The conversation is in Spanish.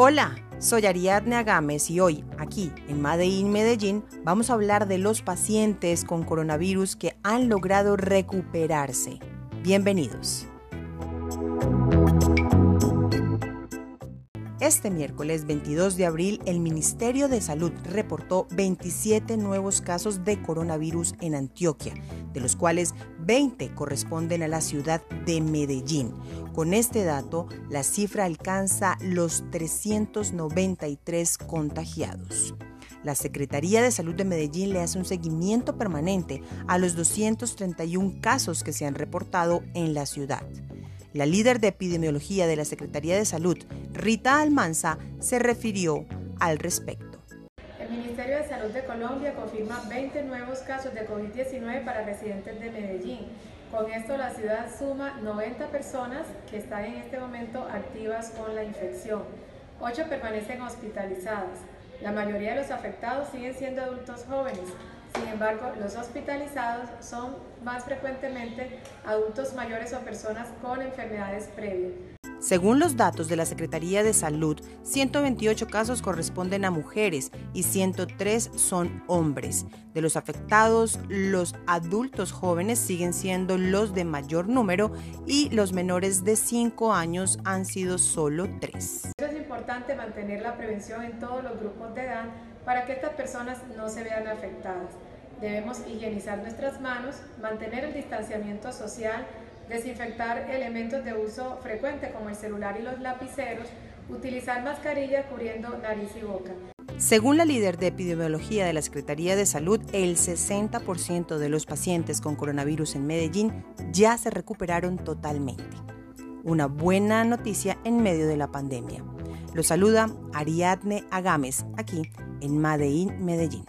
Hola, soy Ariadne Agames y hoy, aquí en Madein Medellín, vamos a hablar de los pacientes con coronavirus que han logrado recuperarse. Bienvenidos. Este miércoles 22 de abril, el Ministerio de Salud reportó 27 nuevos casos de coronavirus en Antioquia, de los cuales 20 corresponden a la ciudad de Medellín. Con este dato, la cifra alcanza los 393 contagiados. La Secretaría de Salud de Medellín le hace un seguimiento permanente a los 231 casos que se han reportado en la ciudad. La líder de epidemiología de la Secretaría de Salud, Rita Almanza, se refirió al respecto. El Ministerio de Salud de Colombia confirma 20 nuevos casos de COVID-19 para residentes de Medellín. Con esto la ciudad suma 90 personas que están en este momento activas con la infección. 8 permanecen hospitalizadas. La mayoría de los afectados siguen siendo adultos jóvenes. Sin embargo, los hospitalizados son más frecuentemente adultos mayores o personas con enfermedades previas. Según los datos de la Secretaría de Salud, 128 casos corresponden a mujeres y 103 son hombres. De los afectados, los adultos jóvenes siguen siendo los de mayor número y los menores de 5 años han sido solo 3. Es importante mantener la prevención en todos los grupos de edad para que estas personas no se vean afectadas. Debemos higienizar nuestras manos, mantener el distanciamiento social, desinfectar elementos de uso frecuente como el celular y los lapiceros, utilizar mascarilla cubriendo nariz y boca. Según la líder de epidemiología de la Secretaría de Salud, el 60% de los pacientes con coronavirus en Medellín ya se recuperaron totalmente. Una buena noticia en medio de la pandemia. Lo saluda Ariadne Agames aquí en Madein Medellín.